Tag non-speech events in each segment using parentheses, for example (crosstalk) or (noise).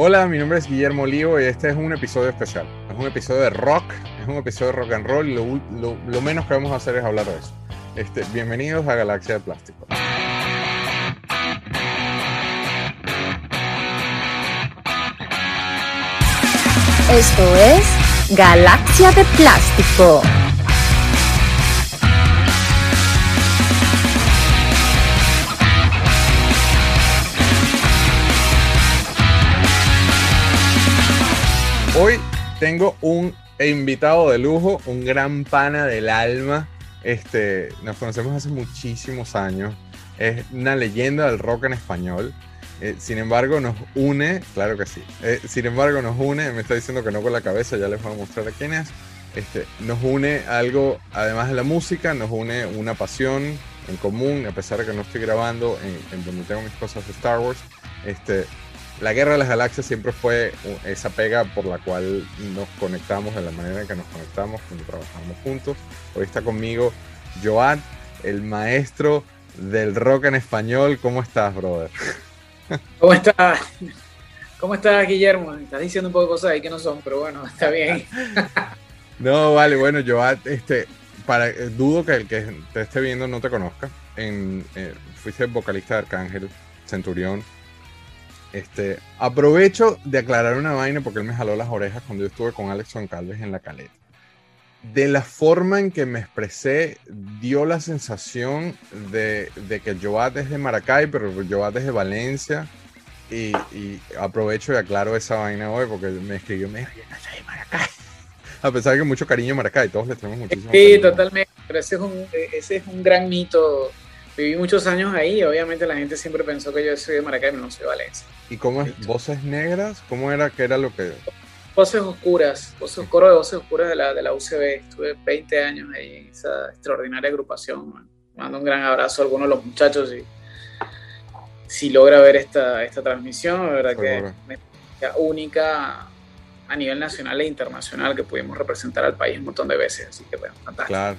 Hola, mi nombre es Guillermo Olivo y este es un episodio especial. Es un episodio de rock, es un episodio de rock and roll y lo, lo- menos que vamos a hacer es hablar de eso. Este, bienvenidos a Galaxia de Plástico. Esto es Galaxia de Plástico. Hoy tengo un invitado de lujo, un gran pana del alma. Este, nos conocemos hace muchísimos años. Es una leyenda del rock en español. Eh, sin embargo, nos une, claro que sí. Eh, sin embargo, nos une, me está diciendo que no con la cabeza, ya les voy a mostrar a quién es. Este, nos une algo, además de la música, nos une una pasión en común, a pesar de que no estoy grabando en, en donde tengo mis cosas de Star Wars. Este, la Guerra de las Galaxias siempre fue esa pega por la cual nos conectamos de la manera en que nos conectamos cuando trabajamos juntos. Hoy está conmigo Joad, el maestro del rock en español. ¿Cómo estás, brother? (laughs) ¿Cómo estás? ¿Cómo estás, Guillermo? Estás diciendo un poco de cosas ahí que no son, pero bueno, está bien. (laughs) No, vale, bueno, Joad, este, para, eh, dudo que el que te esté viendo no te conozca. En, eh, fuiste vocalista de Arcángel, Centurión. Este, aprovecho de aclarar una vaina porque él me jaló las orejas cuando yo estuve con Alex Calves en la caleta. De la forma en que me expresé, dio la sensación de, de que Joat es de Maracay, pero Joat es de Valencia. Y, y aprovecho y aclaro esa vaina hoy porque me escribió, me dijo, yo no soy de Maracay. (laughs) A pesar de que mucho cariño a Maracay, todos le tenemos muchísimo Sí, cariño. totalmente. Pero ese es un, ese es un gran mito. Viví muchos años ahí y obviamente la gente siempre pensó que yo soy de Maracay, pero no soy de Valencia. ¿Y cómo es? ¿Voces negras? ¿Cómo era que era lo que...? Voces Oscuras, voces, coro de Voces Oscuras de la, de la UCB. Estuve 20 años ahí en esa extraordinaria agrupación. man. Mando un gran abrazo a algunos de los muchachos y si logra ver esta, esta transmisión, la verdad que es experiencia única a nivel nacional e internacional que pudimos representar al país un montón de veces. Así que bueno, fantástico. Claro.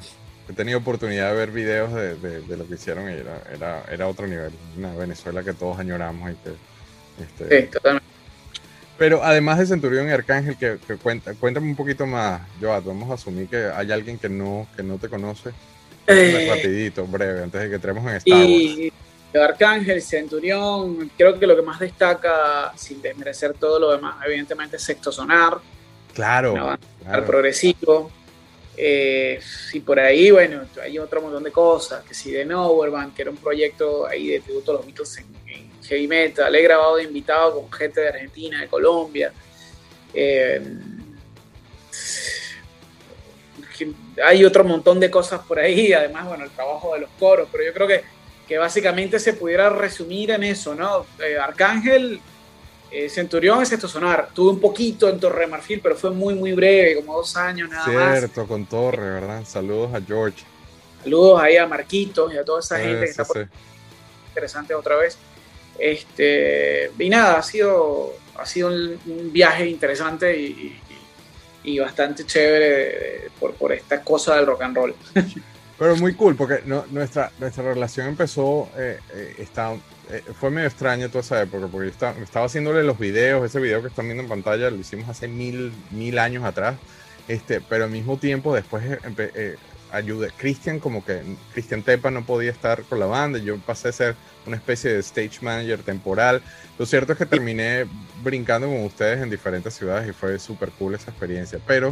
He tenido oportunidad de ver videos de, de- de lo que hicieron y era, era, era otro nivel. Una Venezuela que todos añoramos y que... este, Sí, totalmente. Pero además de Centurión y Arcángel, que, que cuenta, cuéntame un poquito más, Joat. Vamos a asumir que hay alguien que no, que no te conoce. Eh, Rapidito, breve, antes de que entremos en Star Wars. y Arcángel, Centurión, creo que lo que más destaca, sin desmerecer todo lo demás, evidentemente es Sexto Sonar, Claro, banda claro. progresivo. Eh, y por ahí, bueno, hay otro montón de cosas, que si de Noverban, que era un proyecto ahí de tributo a los Beatles en, en heavy metal, he grabado de invitado con gente de Argentina, de Colombia. Eh, hay otro montón de cosas por ahí, además, bueno, el trabajo de los coros, pero yo creo que, que básicamente se pudiera resumir en eso, ¿no? Eh, Arcángel, eh, Centurión es esto sonar. Tuve un poquito en Torre Marfil, pero fue muy, muy breve, como dos años nada más. Cierto, con Torre, ¿verdad? Saludos a George. Saludos ahí a Marquitos y a toda esa gente que Eh, está sí, por sí. interesante otra vez. Este, y nada, ha sido, ha sido un, un viaje interesante y, y- y bastante chévere de- de- por, por esta cosa del rock and roll. (laughs) Pero muy cool, porque no- nuestra, nuestra relación empezó, eh, eh, está- eh, fue medio extraña toda esa época, porque yo estaba, haciéndole los videos, ese video que están viendo en pantalla lo hicimos hace mil, mil años atrás, este, pero al mismo tiempo después eh, eh, ayudé, Cristian como que, Cristian Tepa no podía estar con la banda, yo pasé a ser una especie de stage manager temporal, lo cierto es que terminé brincando con ustedes en diferentes ciudades y fue súper cool esa experiencia, pero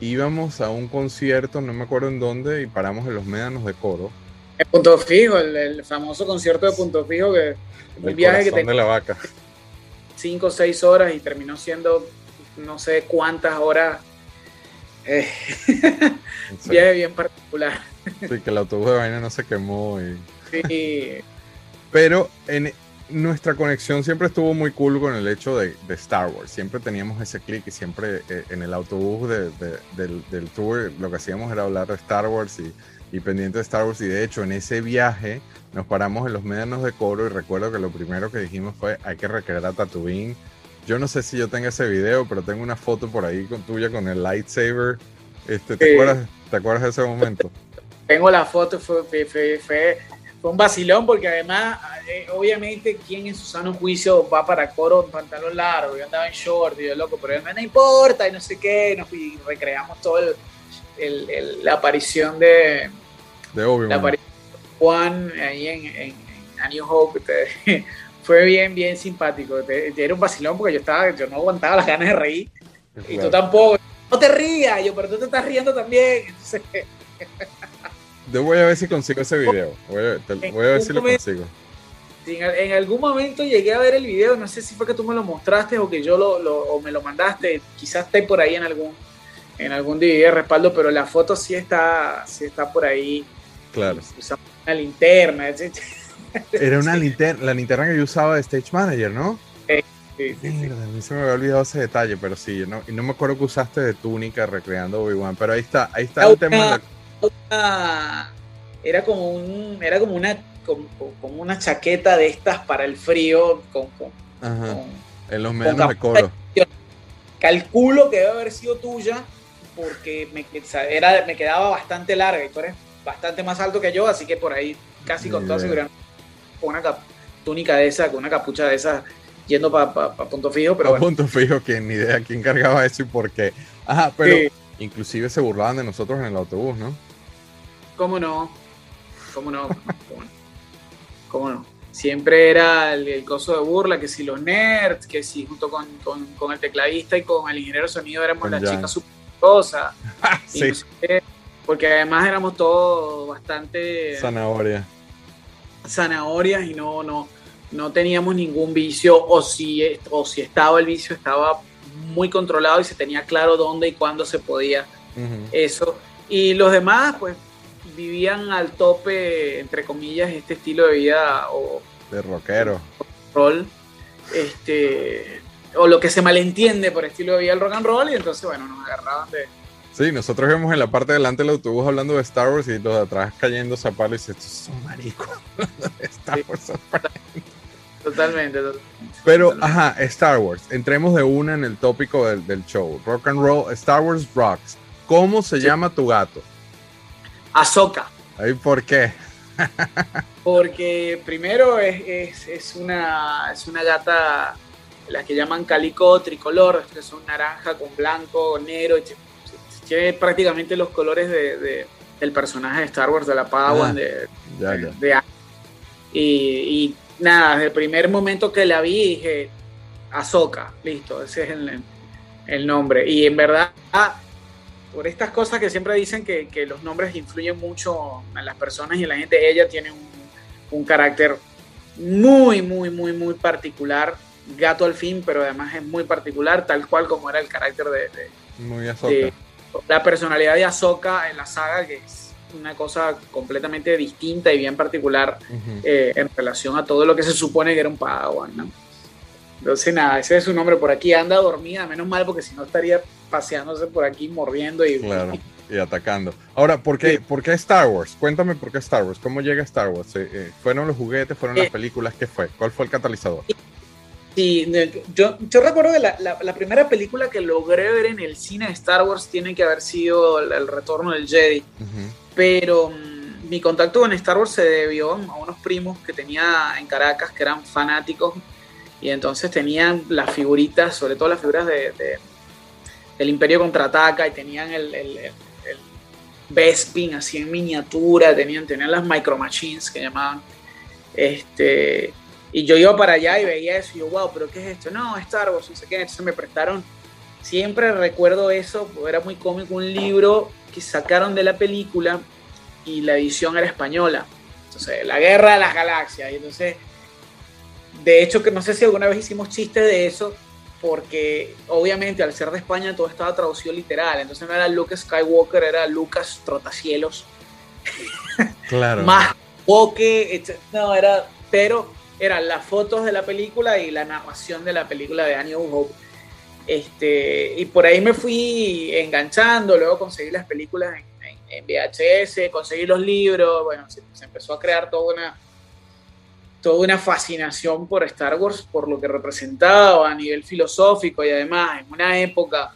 íbamos a un concierto, no me acuerdo en dónde, y paramos en los médanos de coro. El Punto Fijo, el, el famoso concierto de Punto Fijo, que el viaje que te de la vaca. cinco o seis horas y terminó siendo no sé cuántas horas. Eh, (laughs) Sí, viaje bien particular. sí, que el autobús de vaina no se quemó. y- Sí, Pero en nuestra conexión siempre estuvo muy cool con el hecho de, de Star Wars. Siempre teníamos ese clic y siempre eh, en el autobús de- de- del, del tour lo que hacíamos era hablar de Star Wars y, y pendiente de Star Wars. Y de hecho en ese viaje nos paramos en los médanos de coro y recuerdo que lo primero que dijimos fue hay que recrear a Tatooine. Yo no sé si yo tengo ese video, pero tengo una foto por ahí con tuya con el lightsaber. Este, ¿te, Sí. acuerdas, ¿Te acuerdas de ese momento? tengo la foto, fue, fue, fue- fue- fue un vacilón porque además eh, obviamente, ¿quién en su sano juicio va para coro en pantalón largo? Yo andaba en short y yo loco, pero no importa y no sé qué, nos, y recreamos todo el, el, el, la aparición de. La aparición de Juan ahí en, en, en A New Hope. Te, (laughs) fue bien, bien simpático. Te, te era un vacilón porque yo estaba, yo no aguantaba las ganas de reír. Claro. Y tú tampoco. No te rías, yo, pero tú te estás riendo también. Entonces, yo voy a ver si consigo ese video. Voy a, te, voy a ver si lo consigo. En, en, algún momento llegué a ver el video, no sé si fue que tú me lo mostraste o que yo lo, lo o me lo mandaste, quizás esté por ahí en algún en algún DVD de respaldo, pero la foto sí está, sí está por ahí. Claro. Usamos una linterna. Era una (laughs) linterna, la linterna que yo usaba de Stage Manager, ¿no? Sí, sí, sí, Mierda, a mí se me había olvidado ese detalle, pero sí, no, y no me acuerdo que usaste de túnica recreando Obi-Wan, pero ahí está, ahí está el tema. De la... Era como un, era como una, como, una chaqueta de estas para el frío, con, con, Ajá. con en los medianos de coro. Calculo que debe haber sido tuya, porque me, era, me quedaba bastante larga y tú eres bastante más alto que yo, así que por ahí casi con toda seguridad con una túnica de esa, con una capucha de esa, yendo para pa, pa punto fijo. Pero a bueno. punto fijo, que ni idea quién cargaba eso y por qué. Ajá, pero sí. inclusive se burlaban de nosotros en el autobús, ¿no? ¿Cómo no? ¿Cómo no? (laughs) ¿Cómo no? ¿Cómo no? Siempre era el, el, coso de burla, que si los nerds, que si junto con, con, con el tecladista y con el ingeniero de sonido éramos las chicas super cosas. (laughs) sí. No sé, porque además éramos todos bastante zanahoria zanahorias y no no no teníamos ningún vicio o si o si estaba el vicio estaba muy controlado y se tenía claro dónde y cuándo se podía uh -huh. eso y los demás pues vivían al tope entre comillas este estilo de vida o de rockero roll este o lo que se malentiende por estilo de vida el rock and roll y entonces bueno nos agarraban de Sí, nosotros vemos en la parte de delante del autobús hablando de Star Wars y los de atrás cayendo a palo y dice, estos son maricos. (laughs) Star sí. Wars. Totalmente, totalmente. Pero, totalmente. ajá, Star Wars. Entremos de una en el tópico del, del show. Rock and roll, Star Wars rocks. ¿Cómo se sí. llama tu gato? Ahsoka. ¿Y por qué? Porque primero es, es, es, una, es una gata, la que llaman calico tricolor, que son naranja con blanco, negro, tiene prácticamente los colores de, de, del personaje de Star Wars, de la Padawan, ah, de, ya, ya. de, y, y, nada, desde el primer momento que la vi dije, Ahsoka, listo, ese es el, el nombre. Y en verdad, por estas cosas que siempre dicen que, que, los nombres influyen mucho en las personas y en la gente, ella tiene un, un carácter muy, muy, muy, muy particular, gato al fin, pero además es muy particular, tal cual como era el carácter de... de muy Ahsoka la personalidad de Ahsoka en la saga, que es una cosa completamente distinta y bien particular uh -huh. eh, en relación a todo lo que se supone que era un Padawan, ¿no? Entonces, nada, ese es su nombre. Por aquí anda dormida, menos mal, porque si no estaría paseándose por aquí, mordiendo y, claro, (laughs) y atacando. Ahora, ¿por qué, sí. ¿por qué Star Wars? Cuéntame por qué Star Wars. ¿Cómo llega Star Wars? Eh, eh, ¿Fueron los juguetes? ¿Fueron las películas? ¿Qué fue? ¿Cuál fue el catalizador? Sí, yo, yo recuerdo que la, la, la, primera película que logré ver en el cine de Star Wars tiene que haber sido El, el Retorno del Jedi. Uh -huh. Pero um, mi contacto con Star Wars se debió a unos primos que tenía en Caracas que eran fanáticos y entonces tenían las figuritas, sobre todo las figuras de, de del Imperio Contraataca y tenían el, el, el, el Bespin así en miniatura, tenían, tenían las Micro Machines que llamaban. Este, y yo iba para allá y veía eso y yo, wow, pero ¿qué es esto? No, Star Wars, no sé qué. Entonces me prestaron, siempre recuerdo eso, era muy cómico, un libro que sacaron de la película y la edición era española. Entonces, La Guerra de las Galaxias. Y entonces, de hecho, que no sé si alguna vez hicimos chistes de eso, porque obviamente al ser de España todo estaba traducido literal. Entonces no era Lucas Skywalker, era Lucas Trotacielos. (laughs) Claro. Más boque, no, era, pero eran las fotos de la película y la narración de la película de Annie Hope. Este, y por ahí me fui enganchando, luego conseguí las películas en, en, en VHS, conseguí los libros, bueno, se, se, empezó a crear toda una, toda una fascinación por Star Wars, por lo que representaba a nivel filosófico y además en una época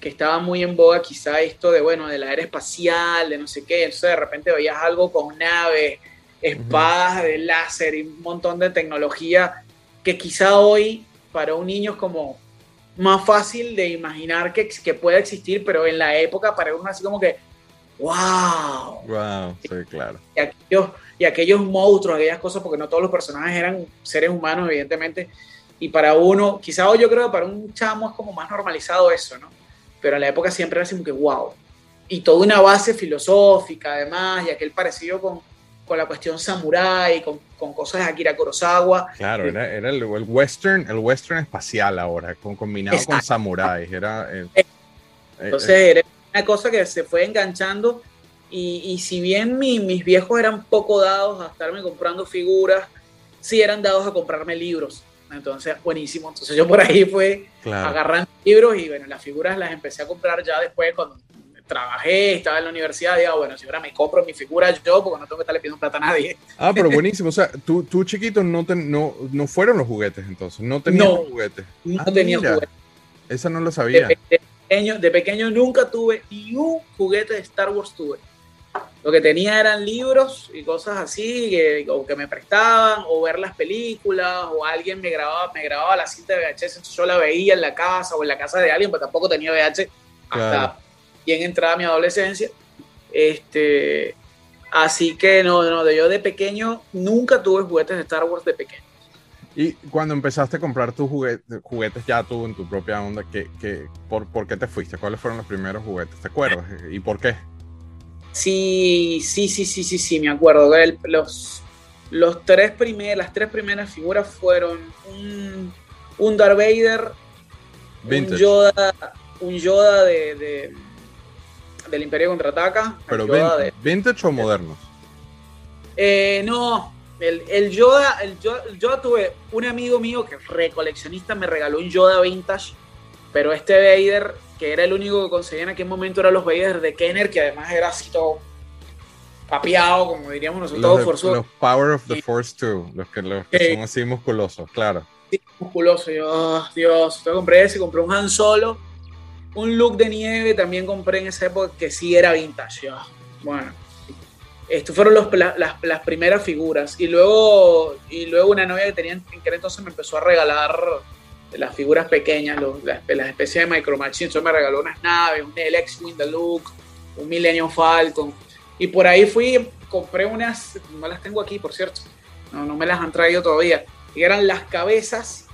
que estaba muy en boga quizá esto de, bueno, de la era espacial, de no sé qué, entonces de repente veías algo con naves, espadas de láser y un montón de tecnología que quizá hoy para un niño es como más fácil de imaginar que, que pueda existir, pero en la época para uno así como que, wow. Wow, sí, claro. Y aquellos, y aquellos monstruos, aquellas cosas, porque no todos los personajes eran seres humanos, evidentemente. Y para uno, quizá yo creo que para un chamo es como más normalizado eso, ¿no? Pero en la época siempre era así como que, wow. Y toda una base filosófica, además, y aquel parecido con, con la cuestión samurái, con, con, cosas de Akira Kurosawa. Claro, era, era el, el, western, el western espacial ahora, con, combinado Exacto. con samuráis. Era, eh, Entonces eh, era una cosa que se fue enganchando y, y si bien mi, mis viejos eran poco dados a estarme comprando figuras, sí eran dados a comprarme libros. Entonces, buenísimo. Entonces yo por ahí fue claro. agarrando libros y bueno, las figuras las empecé a comprar ya después cuando trabajé, estaba en la universidad, digo, bueno, si ahora me compro mi figura yo, porque no tengo que estarle pidiendo plata a nadie. Ah, pero (laughs) buenísimo. O sea, tú, tú chiquito no, te, no, no fueron los juguetes entonces, no tenías no, juguetes. No ah, tenía mira, juguetes. Esa no lo sabía. De, de, pequeño, de pequeño nunca tuve ni un juguete de Star Wars tuve. Lo que tenía eran libros y cosas así, que, o que me prestaban, o ver las películas, o alguien me grababa, me grababa la cinta de VHS, yo la veía en la casa o en la casa de alguien, pero tampoco tenía VHS Claro. hasta bien entrada mi adolescencia. Este, así que no, no, de yo de pequeño nunca tuve juguetes de Star Wars de pequeño. Y cuando empezaste a comprar tus juguetes, juguetes ya tú en tu propia onda, ¿qué, qué, por, ¿por qué te fuiste? ¿Cuáles fueron los primeros juguetes? ¿Te acuerdas? ¿Y por qué? Sí, sí, sí, sí, sí, sí, me acuerdo. El, los, los tres primer, las tres primeras figuras fueron un, un Darth Vader, Vintage. un Yoda, un Yoda de, de del Imperio Contraataca. ¿Pero Yoda vin- vintage o modernos? Eh, no, el, el, Yoda, el Yoda, el Yoda tuve un amigo mío que es recoleccionista, me regaló un Yoda vintage, pero este Vader, que era el único que conseguía en aquel momento, eran los Vader de Kenner, que además era así todo papeado, como diríamos nosotros, todo Los, de- forzudo, los Power of the Sí. Force 2, los que, los que Sí. son así musculosos, claro. así, musculoso. Yo, oh, Dios, yo compré ese, compré un Han Solo, un look de nieve, también compré en esa época que sí era vintage. Bueno, estos fueron los, la- las, las primeras figuras. Y luego, y luego una novia que tenía en que entonces me empezó a regalar las figuras pequeñas, los- las, las especies de Micro Machines. Entonces me regaló unas naves, un LX-Wing Deluxe, un Millennium Falcon. Y por ahí fui, compré unas, no las tengo aquí, por cierto. No, no me las han traído todavía. Y eran las cabezas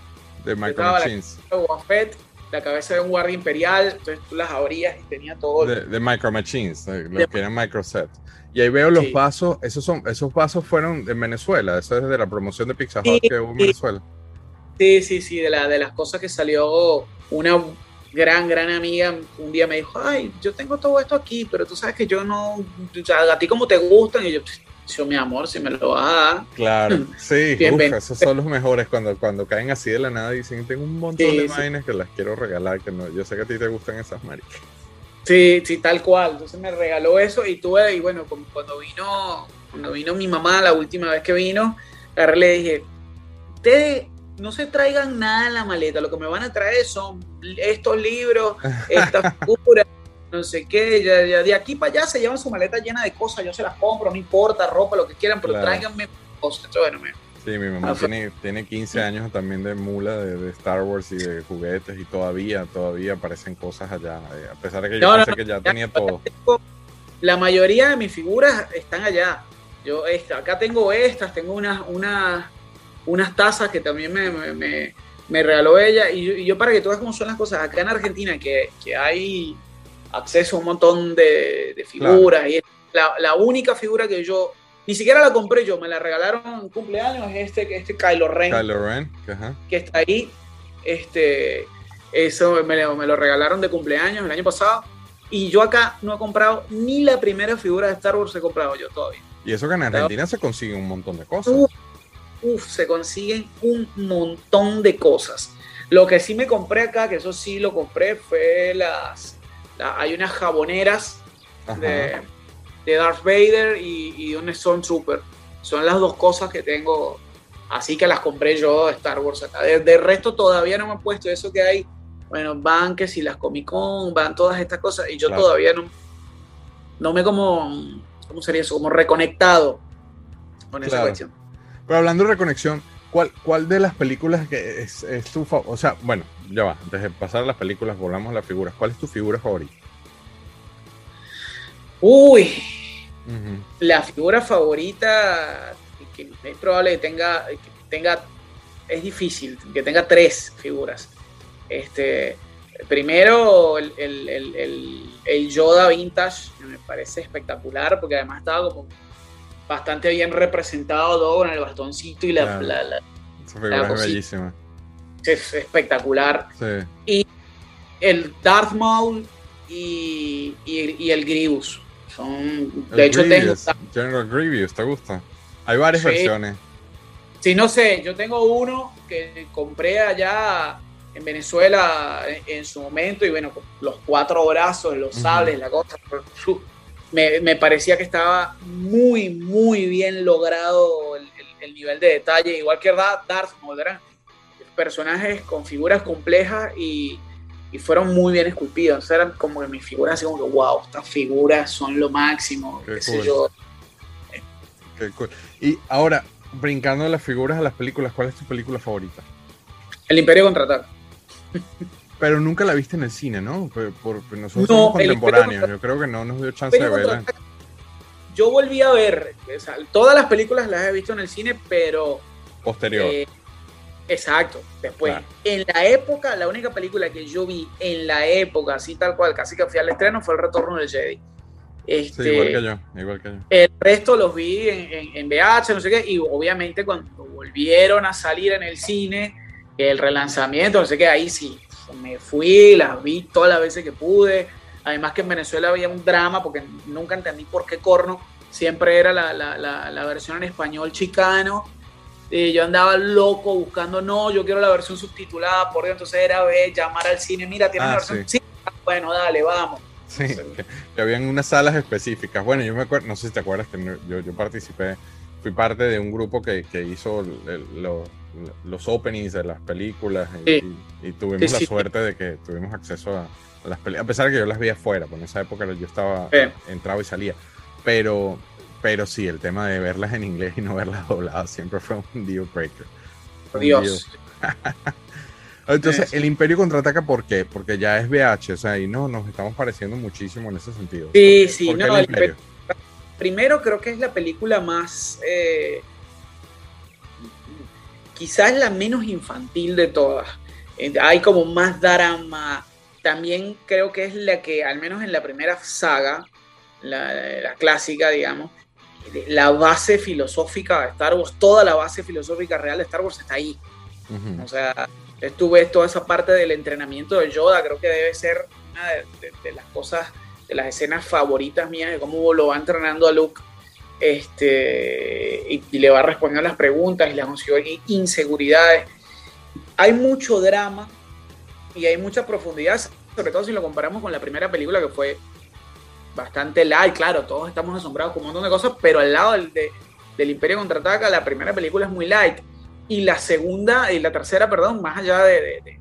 De Micro Estaba la- de la cabeza de un guardia imperial, entonces tú las abrías y tenía todo. De, de Micro Machines, de- los que eran Microset. Y ahí veo los Sí. vasos, esos son, esos vasos fueron en Venezuela, eso es de la promoción de Pizza Hut Sí, que hubo en. Venezuela. Sí, sí, sí, de, la, de las cosas que salió una gran, gran amiga un día me dijo, ay, yo tengo todo esto aquí, pero tú sabes que yo no, o sea, a ti como te gustan, y yo, yo mi amor, si me lo vas a dar. Claro, (laughs) sí, uf, esos son los mejores cuando, cuando caen así de la nada y dicen, tengo un montón Sí, de sí. vainas que las quiero regalar, que no, yo sé que a ti te gustan esas maricas. Sí, sí, tal cual. Entonces me regaló eso y tuve, y bueno, como cuando vino, cuando vino mi mamá la última vez que vino, agarré le dije, ustedes no se traigan nada en la maleta, lo que me van a traer son estos libros, estas (laughs) figuras, no sé qué, ya, ya, de aquí para allá se llevan su maleta llena de cosas, yo se las compro, no importa, ropa, lo que quieran, pero Claro. tráiganme cosas. Bueno, me- Sí, mi mamá Ah, tiene, tiene 15 años también de mula de, de Star Wars y de juguetes y todavía, todavía aparecen cosas allá, eh, a pesar de que yo No, pensé no, que ya ya, tenía todo. la mayoría de mis figuras están allá. Yo esta, acá tengo estas, tengo unas, unas, unas tazas que también me, me, me- me regaló ella. Y yo, y yo para que tú veas cómo son las cosas, acá en Argentina, que, que hay acceso a un montón de, de figuras. Y la, la única figura que yo, ni siquiera la compré yo, me la regalaron en cumpleaños, es este, este Kylo Ren Kylo Ren, que, ajá. que está ahí. Este, eso me lo, me lo regalaron de cumpleaños el año pasado. Y yo acá no he comprado ni la primera figura de Star Wars he comprado yo todavía. Y eso que en Argentina se consigue un montón de cosas. Uf, se consiguen un montón de cosas. Lo que sí me compré acá, que eso sí lo compré, fue las. la- hay unas jaboneras de, de Darth Vader y, y un Stormtrooper. Son las dos cosas que tengo. Así que las compré yo de Star Wars acá. De, de resto todavía no me he puesto eso que hay. Bueno, van que si las Comic Con, van todas estas cosas. Y yo Claro. todavía no, no me como. ¿Cómo sería eso? Como reconectado con esa Claro. cuestión. Pero hablando de reconexión, ¿cuál, cuál de las películas que es, es tu favorita? O sea, bueno, ya va, antes de pasar a las películas, volvamos a las figuras. ¿Cuál es tu figura favorita? Uy, la figura favorita que es probable que tenga, que tenga, es difícil, que tenga tres figuras. Este, primero, el, el- el- el- Yoda Vintage me parece espectacular porque además estaba como bastante bien representado todo con el bastoncito y la, Claro. la- la- Esa figura es bellísima. es espectacular. Sí. El Darth Maul y, y- y el Grievous. Son, de El hecho, tengo, General Grievous, ¿te gusta? Hay varias Sí. versiones. Sí, no sé, yo tengo uno que compré allá en Venezuela en, en su momento y bueno, los cuatro brazos, los sables, la cosa. (laughs) Me, me parecía que estaba muy, muy bien logrado el, el- el nivel de detalle, igual que Darth Darth Maul, personajes con figuras complejas y, y fueron muy bien esculpidos. O sea, eran como que mis figuras así como que, wow, estas figuras son lo máximo, Qué qué sé cool. yo. Qué cool. Y ahora, brincando de las figuras a las películas, ¿cuál es tu película favorita? El Imperio Contraataca. (laughs) Pero nunca la viste en el cine, ¿no? Por, nosotros No, somos contemporáneos. Yo creo que no nos dio chance de verla. Yo volví a ver, o sea, todas las películas las he visto en el cine, pero Posterior. eh, exacto, después. Claro. En la época, la única película que yo vi en la época, así tal cual, casi que fui al estreno, fue El Retorno del Jedi. sí, Este, igual que yo. Igual que yo. El resto los vi en, en, en VH, no sé qué, y obviamente cuando volvieron a salir en el cine, el relanzamiento, no sé qué, ahí sí, me fui, las vi todas las veces que pude. Además que en Venezuela había un drama, porque nunca entendí por qué corno, siempre era la, la, la, la versión en español chicano. Y yo andaba loco buscando, no, yo quiero la versión subtitulada, por Dios, entonces era ver, llamar al cine, mira, tiene Ah, la versión, sí. bueno, dale, vamos. Sí, que, que habían unas salas específicas. Bueno, yo me acuerdo, no sé si te acuerdas que yo, yo participé, fui parte de un grupo que, que hizo el- el- lo- los openings de las películas y, Sí. y- y tuvimos Sí, la sí. suerte de que tuvimos acceso a, a las películas, a pesar de que yo las vi afuera, porque en esa época yo estaba, entraba y salía. Pero, pero sí, el tema de verlas en inglés y no verlas dobladas siempre fue un deal breaker. Un Dios. (laughs) Entonces, el Imperio contraataca, ¿por qué? Porque ya es VH, o sea, y no, nos estamos pareciendo muchísimo en ese sentido. Sí, ¿Por qué- sí, no, el el Imperio? Primero creo que es la película más, eh, quizás la menos infantil de todas. Eh, Hay como más drama. También creo que es la que, al menos en la primera saga, la, la clásica, digamos, la base filosófica de Star Wars, toda la base filosófica real de Star Wars está ahí. O sea, tú ves toda esa parte del entrenamiento de Yoda, creo que debe ser una de, de- de las cosas, de las escenas favoritas mías de cómo lo va entrenando a Luke. Este, y, le va respondiendo las preguntas y las inseguridades. Hay mucho drama y hay mucha profundidad, sobre todo si lo comparamos con la primera película que fue bastante light. Claro, todos estamos asombrados con un montón de cosas, pero al lado del, de- del Imperio Contraataca, la primera película es muy light y la segunda y la tercera, perdón, más allá de- de-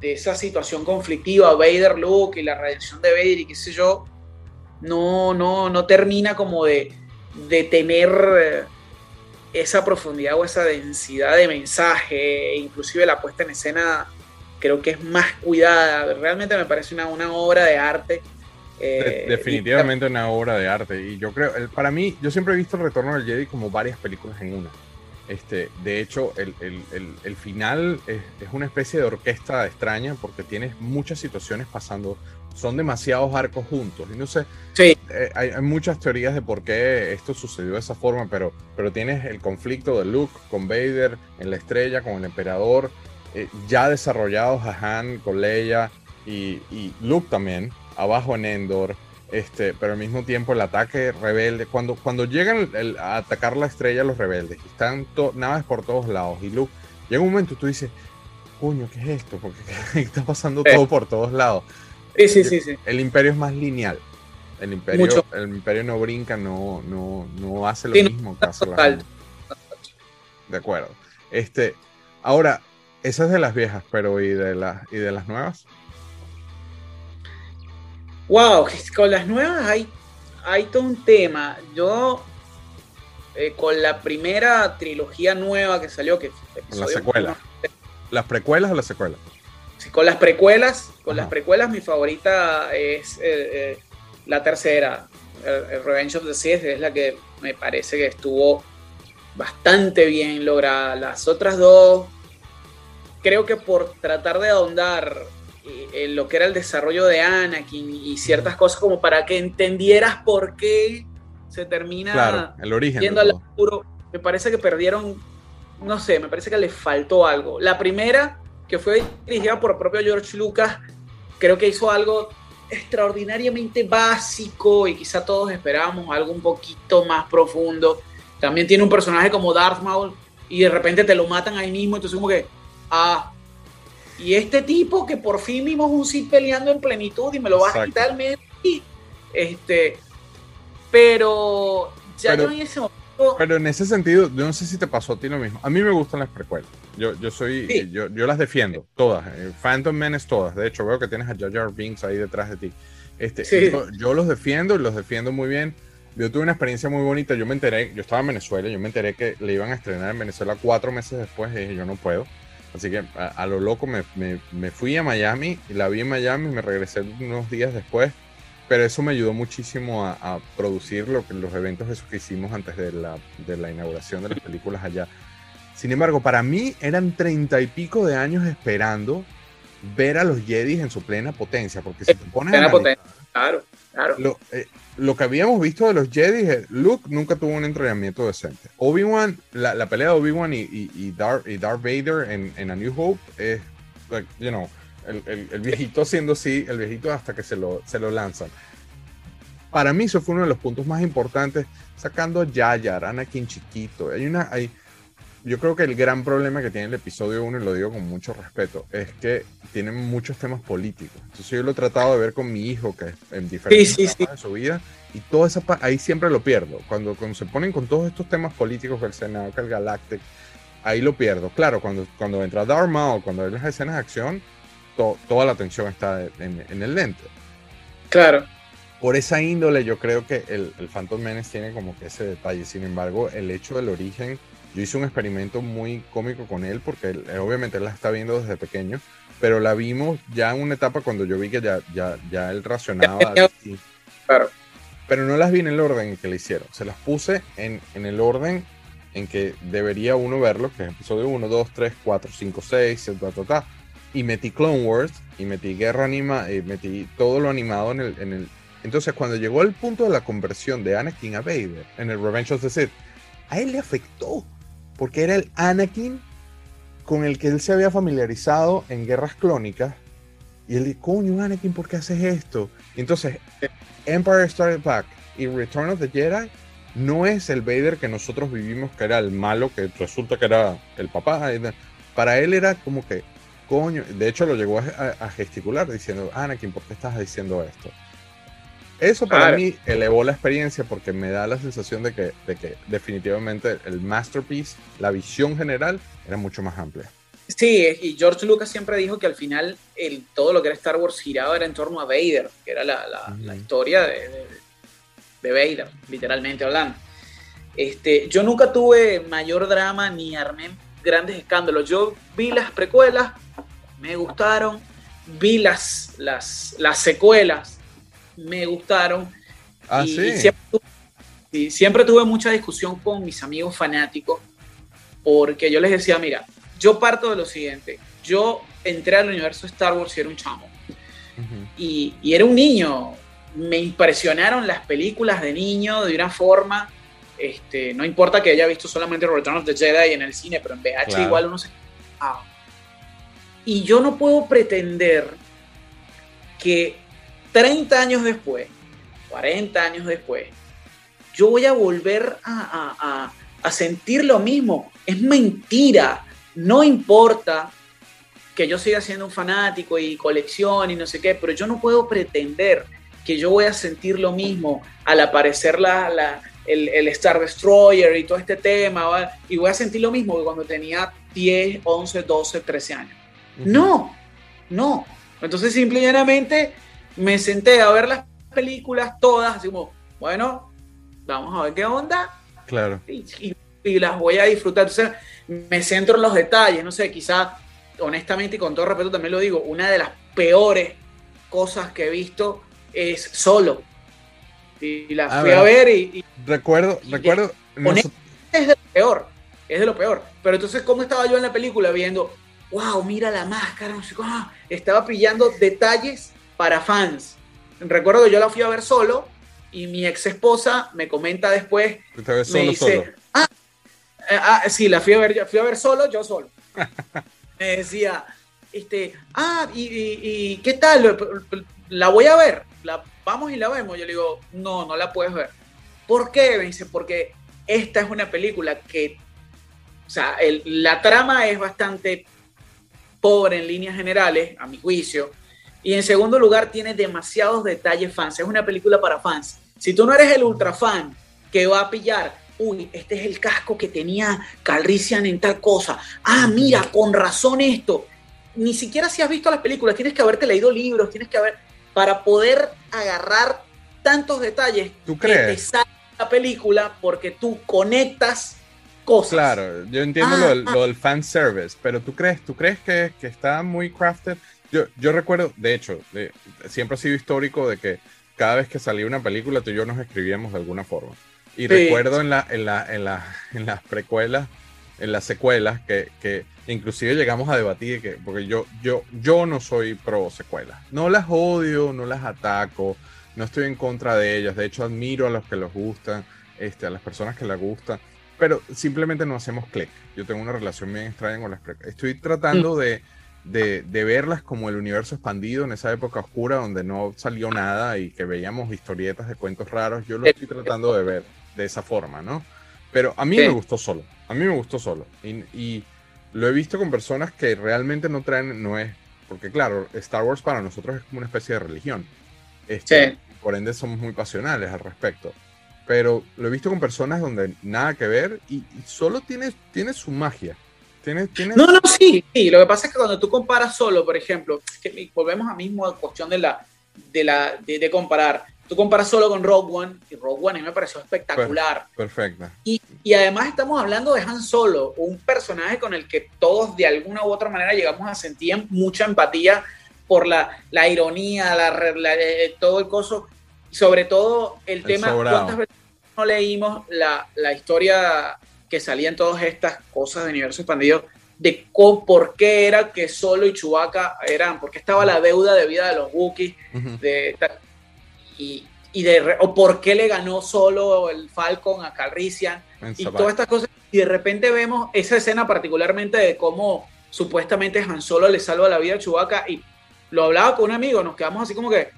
de esa situación conflictiva, Vader, Luke y la redención de Vader y qué sé yo, no, no, no termina como de, de tener eh, esa profundidad o esa densidad de mensaje, inclusive la puesta en escena creo que es más cuidada, realmente me parece una, una obra de arte. De- eh, definitivamente una obra de arte. Y yo creo, el- para mí, yo siempre he visto el Retorno del Jedi como varias películas en una. Este, de hecho, el, el- el- el final es, es una especie de orquesta extraña porque tienes muchas situaciones pasando. Son demasiados arcos juntos. Y no sé, Sí, eh, hay, hay muchas teorías de por qué esto sucedió de esa forma, pero, pero tienes el conflicto de Luke con Vader en la estrella, con el emperador, eh, ya desarrollados a Han con Leia y, y Luke también, abajo en Endor, este, pero al mismo tiempo el ataque rebelde, cuando, cuando llegan el- a atacar la estrella los rebeldes, están to- naves por todos lados, y Luke, llega un momento y tú dices, coño, ¿qué es esto? Porque (laughs) está pasando todo por todos lados sí, sí, sí, sí. el imperio es más lineal. El imperio, Mucho. el imperio no brinca, no, no, no hace lo Sí, no, mismo que hace la total. gente. De acuerdo. Este, ahora, esa es de las viejas, pero ¿y de las y de las nuevas? Wow, con las nuevas hay, hay todo un tema. Yo eh, con la primera trilogía nueva que salió, que la secuela. ¿Las precuelas o las secuelas? Con las precuelas, con las precuelas mi favorita es eh, eh, la tercera, Revenge of the Sith, es la que me parece que estuvo bastante bien lograda. Las otras dos, creo que por tratar de ahondar en lo que era el desarrollo de Anakin y ciertas cosas como para que entendieras por qué se termina el origen yendo al puro. Me parece que perdieron, no sé, me parece que le faltó algo. La primera, que fue dirigida por el propio George Lucas, creo que hizo algo extraordinariamente básico y quizá todos esperábamos algo un poquito más profundo. También tiene un personaje como Darth Maul y de repente te lo matan ahí mismo, entonces como que, ah, y este tipo que por fin vimos un Sith peleando en plenitud y me lo vas a quitar este, pero ya no en ese momento. Pero en ese sentido, yo no sé si te pasó a ti lo mismo. A mí me gustan las precuelas. Yo, yo soy, yo, yo, las defiendo, todas. Eh, Phantom Menace, todas. De hecho, veo que tienes a Jar Jar Binks ahí detrás de ti. Este, yo, los defiendo y los defiendo muy bien. Yo tuve una experiencia muy bonita. Yo me enteré, yo estaba en Venezuela, yo me enteré que le iban a estrenar en Venezuela cuatro meses después y dije, yo no puedo. Así que a, lo loco me, me, me, fui a Miami y la vi en Miami y me regresé unos días después pero eso me ayudó muchísimo a, producir lo que, los eventos esos que hicimos antes de la, de la inauguración de las películas allá. Sin embargo, para mí eran treinta y pico de años esperando ver a los Jedi en su plena potencia, porque si te pones a potencia, claro, claro. Lo, eh, lo, que habíamos visto de los Jedi, Luke nunca tuvo un entrenamiento decente. Obi-Wan, la, la, pelea de Obi-Wan y, y, y, Darth, y, Darth, Vader en, en A New Hope es, like, you know, el, viejito haciendo así, el viejito hasta que se lo, se lo lanzan. Para mí eso fue uno de los puntos más importantes, sacando a Yayar, Anakin chiquito. Hay una, hay, yo creo que el gran problema que tiene el episodio 1, y lo digo con mucho respeto, es que tiene muchos temas políticos. Entonces yo lo he tratado de ver con mi hijo, que es en diferentes sí, de su vida, y todo esa ahí siempre lo pierdo. Cuando, cuando se ponen con todos estos temas políticos, el Senado, que el Galactic, ahí lo pierdo. Claro, cuando, cuando entra Dharma o cuando hay las escenas de acción, toda la atención está en, el lente. Claro. Por esa índole yo creo que el, el, Phantom Menace tiene como que ese detalle. Sin embargo, el hecho del origen, yo hice un experimento muy cómico con él porque eh, obviamente él la está viendo desde pequeño, pero la vimos ya en una etapa cuando yo vi que ya, ya, ya él racionaba. Claro. Pero no las vi en el orden en que le hicieron. Se las puse en, en el orden en que debería uno verlo, que es episodio 1, 2, 3, 4, 5, 6, ta, ta, ta y metí Clone Wars y metí Guerra Anima, y metí todo lo animado en el, en el... Entonces cuando llegó el punto de la conversión de Anakin a Vader en el Revenge of the Sith, a él le afectó, porque era el Anakin con el que él se había familiarizado en guerras clónicas. Y él dijo, coño, Anakin, ¿por qué haces esto? Entonces, Empire Started Back y Return of the Jedi no es el Vader que nosotros vivimos, que era el malo, que resulta que era el papá. Para él era como que coño, de hecho lo llegó a, gesticular diciendo, Anakin, ¿por qué estás diciendo esto? Eso para mí elevó la experiencia porque me da la sensación de que, de que definitivamente el masterpiece, la visión general, era mucho más amplia. Sí, y George Lucas siempre dijo que al final el, todo lo que era Star Wars giraba era en torno a Vader, que era la, la, historia de, de, Vader, literalmente hablando. Este, yo nunca tuve mayor drama ni armé grandes escándalos. Yo vi las precuelas, me gustaron, vi las, las, las secuelas, me gustaron. Ah, y, siempre, tuve, siempre tuve mucha discusión con mis amigos fanáticos, porque yo les decía, mira, yo parto de lo siguiente, yo entré al universo Star Wars y era un chamo, y, y era un niño, me impresionaron las películas de niño de una forma este, no importa que haya visto solamente Return of the Jedi en el cine, pero en VH igual uno se... Ah. Y yo no puedo pretender que 30 años después, 40 años después, yo voy a volver a, a sentir lo mismo. Es mentira. No importa que yo siga siendo un fanático y colección y no sé qué, pero yo no puedo pretender que yo voy a sentir lo mismo al aparecer la, la, el, Star Destroyer y todo este tema, y voy a sentir lo mismo que cuando tenía 10, 11, 12, 13 años. No, no. Entonces simple y llanamente me senté a ver las películas todas, así como, bueno, vamos a ver qué onda. Claro. Y, y las voy a disfrutar. Entonces, me centro en los detalles. No sé, quizá, honestamente y con todo respeto también lo digo, una de las peores cosas que he visto es solo. Y la A fui a ver. y, y Recuerdo, Y- recuerdo. Es de lo peor. Es de lo peor. Pero entonces, ¿cómo estaba yo en la película viendo? Wow, mira la máscara, no sé cómo. ah, Estaba pillando detalles para fans. Recuerdo que yo la fui a ver solo y mi ex esposa me comenta después, nosotros- te ves me solo, dice, solo. ah, eh, ah, sí, la fui a ver, fui a ver solo, yo solo. (laughs) me decía, este, ah, y, y- y ¿qué tal? La voy a ver, la, vamos y la vemos. Yo le digo, no, no la puedes ver. ¿Por qué? Me dice, porque esta es una película que, o sea, el- la trama es bastante pobre en líneas generales, a mi juicio. Y en segundo lugar, tiene demasiados detalles fans. Es una película para fans. Si tú no eres el ultra fan que va a pillar, uy, este es el casco que tenía Calrissian en tal cosa. Ah, mira, con razón esto. Ni siquiera si has visto las películas, tienes que haberte leído libros, tienes que haber, para poder agarrar tantos detalles ¿Tú que te crees? la película porque tú conectas cosas. Claro, yo entiendo Ah, lo, del, ah. lo del fan service, pero ¿tú crees, tú crees que, que está muy crafted? Yo, yo recuerdo, de hecho, de- siempre ha sido histórico de que cada vez que salía una película, tú y yo nos escribíamos de alguna forma. Y Sí. recuerdo en, la, en, la, en, la, en las precuelas, en las secuelas, que, que inclusive llegamos a debatir, que, porque yo, yo, yo no soy pro secuelas. No las odio, no las ataco, no estoy en contra de ellas. De hecho, admiro a los que les gustan, este, a las personas que les gustan pero simplemente no hacemos clic. Yo tengo una relación bien extraña con las Estoy tratando de, de, de verlas como el universo expandido en esa época oscura donde no salió nada y que veíamos historietas de cuentos raros. Yo lo estoy tratando de ver de esa forma, ¿no? Pero a mí Sí. me gustó solo. A mí me gustó solo. Y, y lo he visto con personas que realmente no traen, no es, porque claro, Star Wars para nosotros es como una especie de religión. Este, Sí. Por ende somos muy pasionales al respecto pero lo he visto con personas donde nada que ver y, y solo tiene, tiene su magia. Tiene, tiene No, no, sí, sí. Lo que pasa es que cuando tú comparas solo, por ejemplo, que volvemos a mismo a cuestión de la, de la, de, de comparar. Tú comparas solo con Rogue One y Rogue One a mí me pareció espectacular. perfecta. Y, y además estamos hablando de Han Solo, un personaje con el que todos de alguna u otra manera llegamos a sentir mucha empatía por la, la ironía, la, eh, todo el coso, sobre todo el, El tema, sobrado. ¿cuántas veces no leímos la, la historia que salía en todas estas cosas de universo expandido de co- por qué era que Solo y Chewbacca eran, por qué estaba la deuda de vida de los Wookiees, de y, y de o por qué le ganó solo el Falcon a Calrissian y todas estas cosas y de repente vemos esa escena particularmente de cómo supuestamente Han Solo le salva la vida a Chewbacca y lo hablaba con un amigo, nos quedamos así como que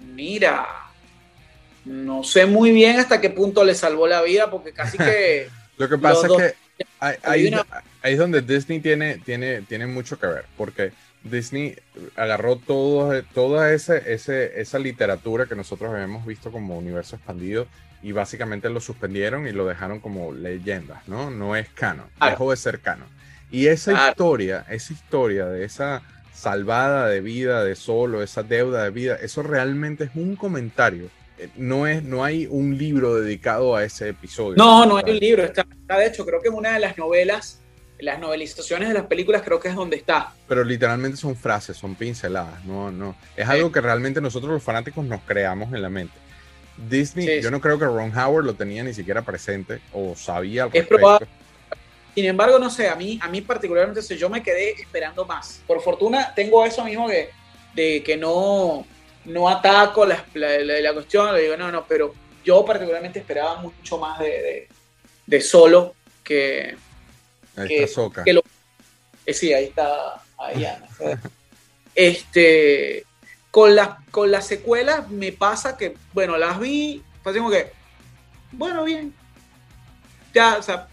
mira no sé muy bien hasta qué punto le salvó la vida porque casi que (laughs) Lo que pasa es que ahí es donde Disney tiene, tiene, tiene mucho que ver, porque Disney agarró todo, toda ese, ese, esa literatura que nosotros habíamos visto como universo expandido y básicamente lo suspendieron y lo dejaron como leyendas, ¿no? No es canon, Claro. dejó de ser canon. Y esa Claro. historia, esa historia de esa salvada de vida de solo, esa deuda de vida, eso realmente es un comentario. Eh, No, es, no hay un libro dedicado a ese episodio. no no hay un libro está, está, de hecho creo que en una de las novelas las novelizaciones de las películas creo que es donde está Pero literalmente son frases, son pinceladas, no, no. Es algo que realmente nosotros los fanáticos nos creamos en la mente. Disney, Sí, yo no creo que Ron Howard lo tenía ni siquiera presente o sabía al Es probable. Sin embargo, no sé, a mí, a mí particularmente sé, yo me quedé esperando más. Por fortuna tengo eso mismo que, de que no, no ataco la, la, la- la cuestión, le digo, no, no, pero yo particularmente esperaba mucho más de, de, de solo que, Ahí que- está Soca. lo... eh, sí, ahí está, ahí Ana. este, con las, con las secuelas me pasa que, bueno, las vi, fue como que, bueno, bien. Ya, o sea,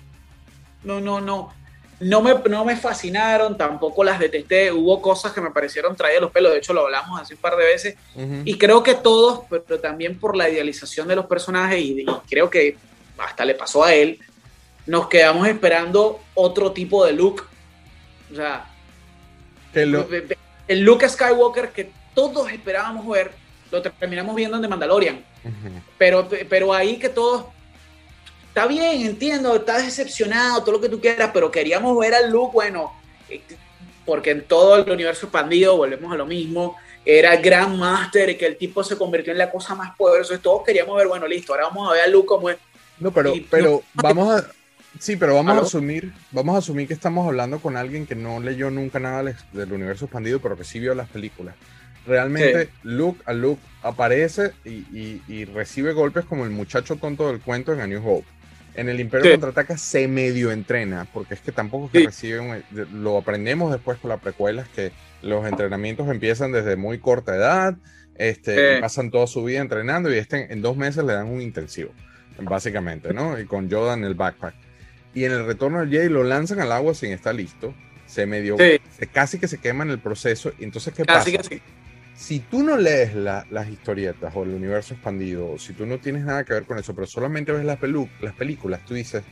no, no, no. No me, no me fascinaron, tampoco las detesté. Hubo cosas que me parecieron traídas de los pelos, de hecho lo hablamos así un par de veces. Y creo que todos, pero también por la idealización de los personajes, y, y creo que hasta le pasó a él, nos quedamos esperando otro tipo de look. O sea, lo- el Luke Skywalker que todos esperábamos ver, lo terminamos viendo en The Mandalorian. Ujú. Pero, pero ahí que todos está bien, entiendo, está decepcionado, todo lo que tú quieras, pero queríamos ver a Luke, bueno, eh, porque en todo el universo expandido, volvemos a lo mismo, era Grand Master y que el tipo se convirtió en la cosa más poderosa. Todos queríamos ver, bueno, listo, ahora vamos a ver a Luke como es. No, pero, pero vamos a. Sí, pero vamos a asumir, vamos a asumir que estamos hablando con alguien que no leyó nunca nada del universo expandido, pero que sí vio las películas. Realmente Luke a Luke aparece y, recibe golpes como el muchacho tonto del cuento en A New Hope. En el Imperio contraataca se medio entrena, porque es que tampoco es que recibe lo aprendemos después con las precuelas que los entrenamientos empiezan desde muy corta edad, este, pasan toda su vida entrenando y este, en dos meses le dan un intensivo, básicamente, ¿no? Y con Yoda en el backpack. Y en el retorno del Jedi lo lanzan al agua sin estar listo, se medio, casi que se quema en el proceso. Entonces, ¿qué pasa? Si tú no lees las historietas o el universo expandido, si tú no tienes nada que ver con eso, pero solamente ves las, las películas, tú dices,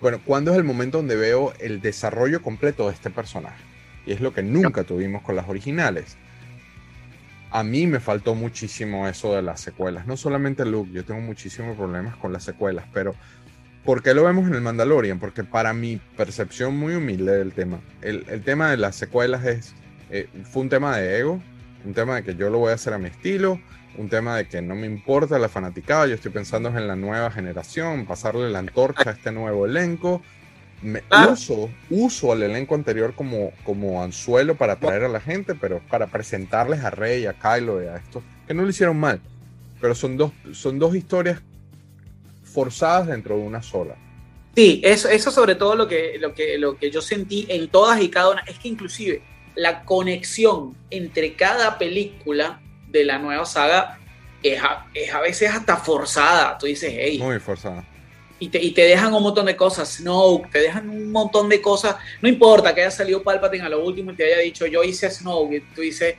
bueno, ¿cuándo es el momento donde veo el desarrollo completo de este personaje? Y es lo que nunca tuvimos con las originales. A mí me faltó muchísimo eso de las secuelas. No solamente Luke, yo tengo muchísimos problemas con las secuelas, pero ¿por qué lo vemos en el Mandalorian? Porque para mi percepción muy humilde del tema, el, tema de las secuelas es, eh, fue un tema de ego, un tema de que yo lo voy a hacer a mi estilo, un tema de que no me importa la fanaticada, yo estoy pensando en la nueva generación, pasarle la antorcha a este nuevo elenco, me uso, uso al elenco anterior como, como anzuelo para atraer a la gente, pero para presentarles a Rey, a Kylo y a esto, que no lo hicieron mal. Pero son dos, son dos historias forzadas dentro de una sola. Sí, eso, eso sobre todo lo que, lo, que, lo que yo sentí en todas y cada una, es que inclusive la conexión entre cada película de la nueva saga es a, es a veces hasta forzada. Tú dices, hey. Muy forzada y te, dejan un montón de cosas, Snoke, te dejan un montón de cosas, no importa que haya salido Palpatine a lo último y te haya dicho yo hice Snoke, y tú dices,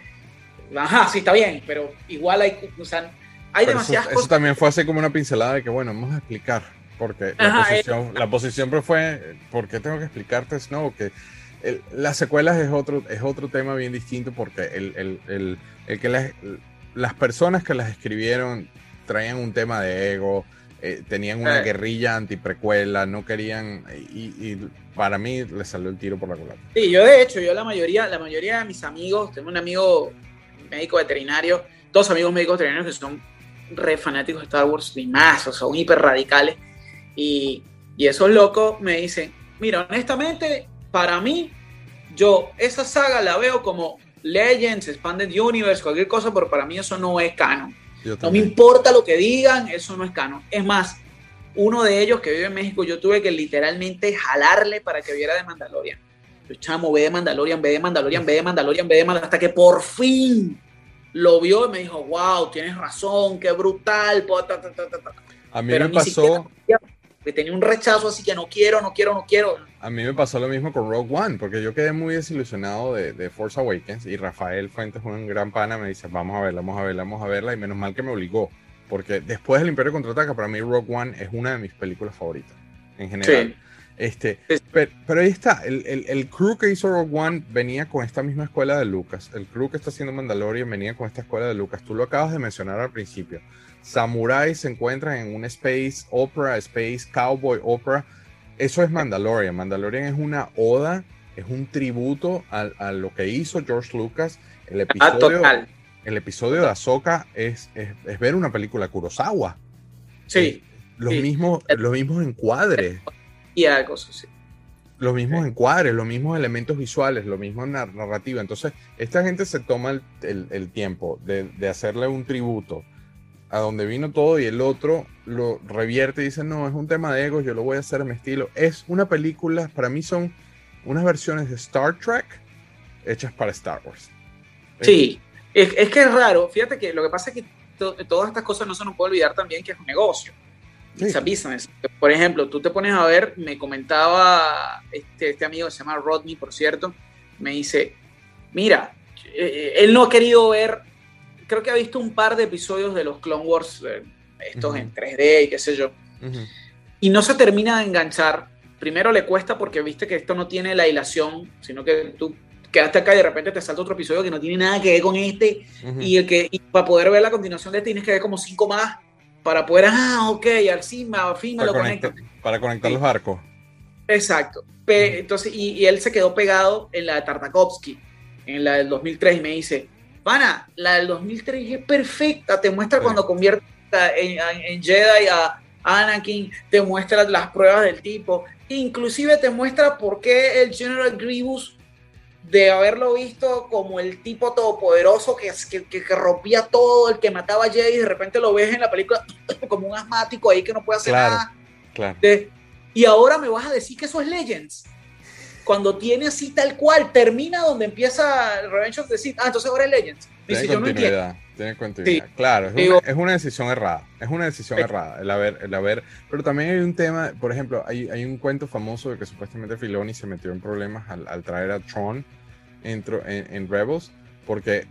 ajá, sí está bien, pero igual hay, o sea, hay demasiadas eso, cosas. Eso también fue así como una pincelada de que, bueno, vamos a explicar, porque la, posición, eh. la posición fue, ¿por qué tengo que explicarte Snoke? Que las secuelas es otro, es otro tema bien distinto porque el, el, el, que las, las personas que las escribieron traían un tema de ego, eh, tenían una eh. guerrilla antiprecuela, no querían, y, para mí le salió el tiro por la culata. Sí, yo de hecho, yo la mayoría, la mayoría de mis amigos, tengo un amigo médico veterinario, dos amigos médicos veterinarios que son re fanáticos de Star Wars y más, o son hiper radicales, y, y esos locos me dicen, mira, honestamente, para mí, yo esa saga la veo como Legends, Expanded Universe, cualquier cosa, pero para mí eso no es canon. No me importa lo que digan, eso no es canon. Es más, uno de ellos que vive en México, yo tuve que literalmente jalarle para que viera de Mandalorian. Yo, chamo, ve de Mandalorian, ve de Mandalorian, ve de Mandalorian, ve de Mandalorian, hasta que por fin lo vio y me dijo, wow, tienes razón, qué brutal. A mí me pasó que tenía un rechazo así que no quiero, no quiero, no quiero. A mí me pasó lo mismo con Rogue One, porque yo quedé muy desilusionado de, de Force Awakens y Rafael Fuentes, un gran pana, me dice, vamos a verla, vamos a verla, vamos a verla, y menos mal que me obligó, porque después del Imperio Contraataca, para mí Rogue One es una de mis películas favoritas, en general. Este, pero, ahí está, el, el, el, crew que hizo Rogue One venía con esta misma escuela de Lucas, el crew que está haciendo Mandalorian venía con esta escuela de Lucas, tú lo acabas de mencionar al principio samuráis se encuentran en un space opera, space cowboy opera. Eso es Mandalorian. Mandalorian es una oda, es un tributo a, lo que hizo George Lucas. El ah, episodio, el episodio de Ahsoka es, es, ver una película Kurosawa. Sí. los, Mismos, los mismos encuadres. Y algo, sí. Los mismos encuadres, los mismos elementos visuales, lo mismo narrativa. Entonces, esta gente se toma el, tiempo de, de hacerle un tributo a donde vino todo y el otro lo revierte y dice, no, es un tema de egos, yo lo voy a hacer a mi estilo. Es una película, para mí son unas versiones de Star Trek hechas para Star Wars. Sí, es, que es raro. Fíjate que lo que pasa es que todas estas cosas no se nos puede olvidar también que es un negocio. Sí. business. Por ejemplo, tú te pones a ver, me comentaba este, este amigo que se llama Rodney, por cierto, me dice, mira, eh, eh, él no ha querido ver creo que ha visto un par de episodios de los Clone Wars, eh, estos en 3D y qué sé yo, y no se termina de enganchar. Primero le cuesta porque viste que esto no tiene la hilación, sino que tú quedaste acá y de repente te salta otro episodio que no tiene nada que ver con este, y, el que para poder ver la continuación de este tienes que ver como cinco más, para poder, ah, ok, al fin, al fin me lo conecto. Para conectar los arcos. Exacto. entonces, y, él se quedó pegado en la de Tartakovsky, en la del 2003, y me dice, Pana, la del 2003 es perfecta, te muestra cuando convierte en, en, Jedi a Anakin, te muestra las pruebas del tipo, inclusive te muestra por qué el General Grievous de haberlo visto como el tipo todopoderoso que, que, que, rompía todo, el que mataba a Jedi, y de repente lo ves en la película (clears throat) como un asmático ahí que no puede hacer nada. Claro. y ahora me vas a decir que eso es Legends. Cuando tiene así tal cual, termina donde empieza Revenge of the Sith. Ah, entonces ahora es Legends. Tiene continuidad, tiene continuidad. claro, es una, es una, decisión errada. Es una decisión errada el haber, el haber. Pero también hay un tema, por ejemplo, hay, hay un cuento famoso de que supuestamente Filoni se metió en problemas al, al traer a Tron en, en, Rebels, porque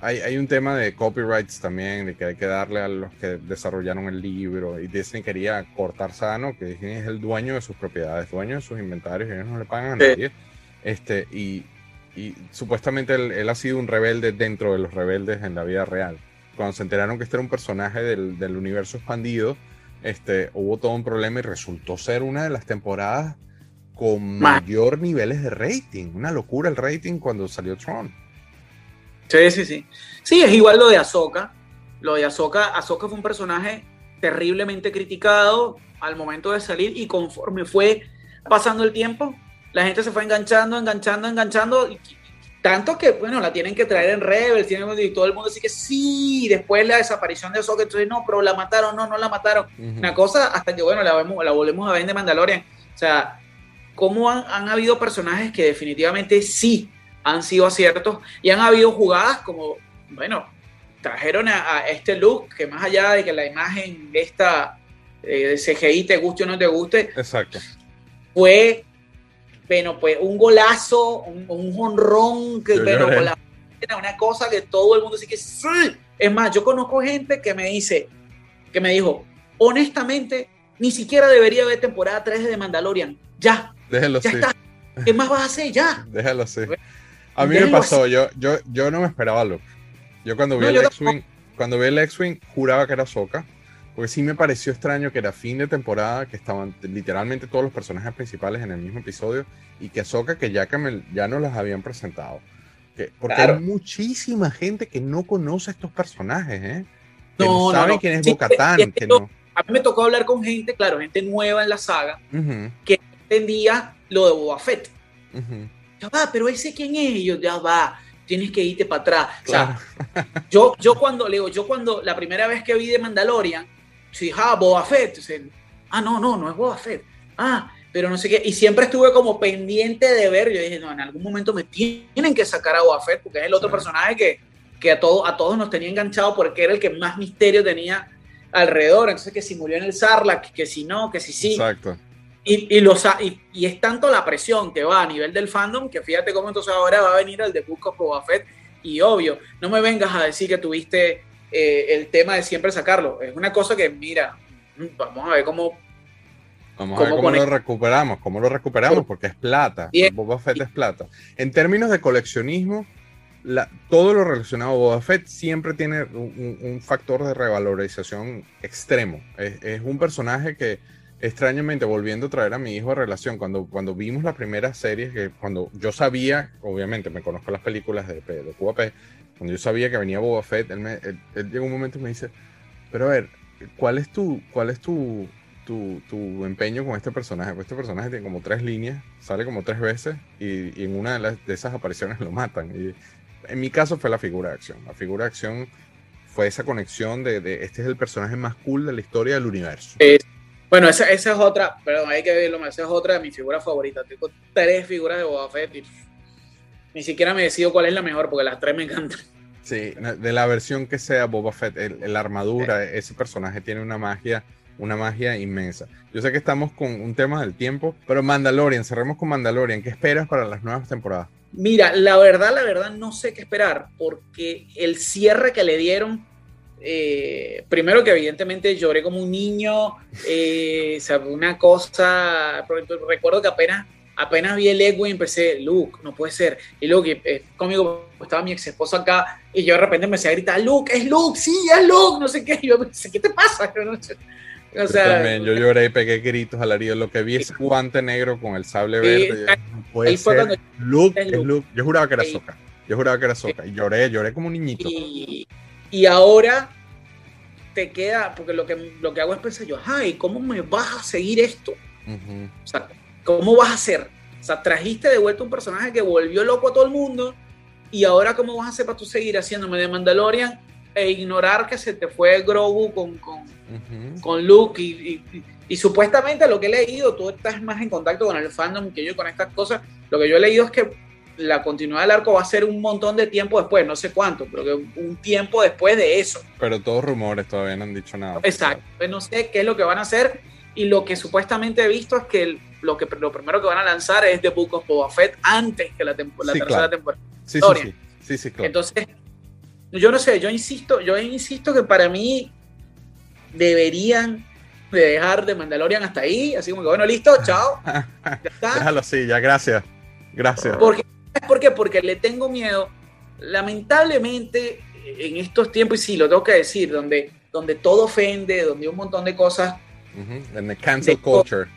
hay, hay, un tema de copyrights también, de que hay que darle a los que desarrollaron el libro, y Disney quería cortar sano, que Disney es el dueño de sus propiedades, dueño de sus inventarios, y ellos no le pagan a nadie. Este, y, y supuestamente él, él, ha sido un rebelde dentro de los rebeldes en la vida real. Cuando se enteraron que este era un personaje del, del universo expandido, este, hubo todo un problema y resultó ser una de las temporadas con mayor niveles de rating. Una locura el rating cuando salió Tron. Sí, sí, sí. Sí, es igual lo de Ahsoka. Lo de Ahsoka, Ahsoka fue un personaje terriblemente criticado al momento de salir y conforme fue pasando el tiempo, la gente se fue enganchando, enganchando, enganchando. Tanto que, bueno, la tienen que traer en Rebels, tienen, y todo el mundo dice que sí, después la desaparición de Ahsoka, entonces no, pero la mataron, no, no la mataron. Una cosa hasta que, bueno, la, vemos, la volvemos a ver de Mandalorian. O sea, cómo han, habido personajes que definitivamente sí han sido aciertos y han habido jugadas como, bueno, trajeron a, este look que más allá de que la imagen esta eh, de CGI te guste o no te guste, Exacto. fue, bueno, pues un golazo, un, un honrón, que, bueno, una cosa que todo el mundo dice que sí. Es más, yo conozco gente que me dice, que me dijo, honestamente, ni siquiera debería haber temporada 3 de Mandalorian. Ya, Déjalo ya Está. ¿Qué más vas a hacer ya? (laughs) Déjalo así. A mí me pasó, yo, yo, yo no me esperaba Luke. Yo cuando vi el X-Wing, cuando vi el X-Wing, juraba que era Soka. Porque sí me pareció extraño que era fin de temporada, que estaban literalmente todos los personajes principales en el mismo episodio, y que Soka, que ya, que ya no las habían presentado. Que, porque hay muchísima gente que no conoce a estos personajes, ¿eh? Que no, saben quién es Bocatán. Que no. A mí me tocó hablar con gente, claro, gente nueva en la saga, que entendía lo de Boba Fett. Ya va, pero ese quién es, y yo, ya va, tienes que irte para atrás. O sea, yo, yo cuando, le yo cuando, la primera vez que vi de Mandalorian, sí, ah, Boba Fett, ah, no, no, no es Boba Fett. Ah, pero no sé qué, y siempre estuve como pendiente de ver, yo dije, no, en algún momento me tienen que sacar a Boba Fett, porque es el otro personaje que, que a, todo, a todos nos tenía enganchado porque era el que más misterio tenía alrededor, entonces que si murió en el Sarlacc, que si no, que si sí. Exacto. Y, y, los, y, y, es tanto la presión que va a nivel del fandom que fíjate cómo entonces ahora va a venir el de Book of Boba Fett. Y obvio, no me vengas a decir que tuviste eh, el tema de siempre sacarlo. Es una cosa que, mira, vamos a ver cómo. Vamos a ver cómo lo recuperamos, cómo lo recuperamos, porque es plata. Boba Fett es plata. En términos de coleccionismo, la, todo lo relacionado a Boba Fett siempre tiene un, un factor de revalorización extremo. Es, es un personaje que extrañamente volviendo a traer a mi hijo a relación, cuando, cuando vimos la primera serie, que cuando yo sabía, obviamente me conozco las películas de, de QAP, cuando yo sabía que venía Boba Fett, él, me, él, llegó un momento y me dice, pero a ver, ¿cuál es tu, cuál es tu, tu, tu empeño con este personaje? Pues este personaje tiene como tres líneas, sale como tres veces y, y en una de, las, de, esas apariciones lo matan. Y en mi caso fue la figura de acción. La figura de acción fue esa conexión de, este es el personaje más cool de la historia del universo. Bueno, esa, esa, es otra, perdón, hay que verlo, esa es otra de mis figuras favoritas. Tengo tres figuras de Boba Fett y ni siquiera me decido cuál es la mejor porque las tres me encantan. Sí, de la versión que sea Boba Fett, la armadura, ese personaje tiene una magia, una magia inmensa. Yo sé que estamos con un tema del tiempo, pero Mandalorian, cerremos con Mandalorian. ¿Qué esperas para las nuevas temporadas? Mira, la verdad, la verdad, no sé qué esperar, porque el cierre que le dieron eh, primero que evidentemente lloré como un niño, eh, una cosa, recuerdo que apenas apenas vi el y empecé, Luke, no puede ser. Y luego que eh, conmigo estaba mi ex esposo acá y yo de repente empecé a gritar, Luke, es Luke, sí, es Luke, no sé qué. Y yo pensé, ¿qué te pasa? (laughs) O sea, yo también, yo lloré y pegué gritos al alarido. Lo que vi es guante negro con el sable verde. no puede ser. Luke, es Luke. Yo juraba que era Soca. Yo juraba que era Soca. Y lloré, lloré como un niñito. Y, y ahora te queda, porque lo que, lo que hago es pensar yo, ay, ¿cómo me vas a seguir esto? O sea, ¿cómo vas a hacer? O sea, trajiste de vuelta un personaje que volvió loco a todo el mundo y ahora ¿cómo vas a hacer para tú seguir haciéndome de Mandalorian e ignorar que se te fue Grogu con, con, con Luke y, y, supuestamente lo que he leído, tú estás más en contacto con el fandom que yo con estas cosas, lo que yo he leído es que la continuidad del arco va a ser un montón de tiempo después, no sé cuánto, pero que un tiempo después de eso. Pero todos rumores todavía no han dicho nada. Exacto, pues no sé qué es lo que van a hacer y lo que supuestamente he visto es que lo, que lo primero que van a lanzar es The Book of Boba Fett antes que la, tercera temporada. Sí, sí, sí, sí, claro. Entonces, yo no sé, yo insisto, yo insisto que para mí deberían de dejar de Mandalorian hasta ahí, así como que bueno, listo, (laughs) chao. Ya está. Déjalo así, ya, gracias. Gracias. Porque ¿Por qué? Porque le tengo miedo. Lamentablemente, en estos tiempos, y sí, lo tengo que decir, donde, donde todo ofende, donde un montón de cosas. En the cancel culture.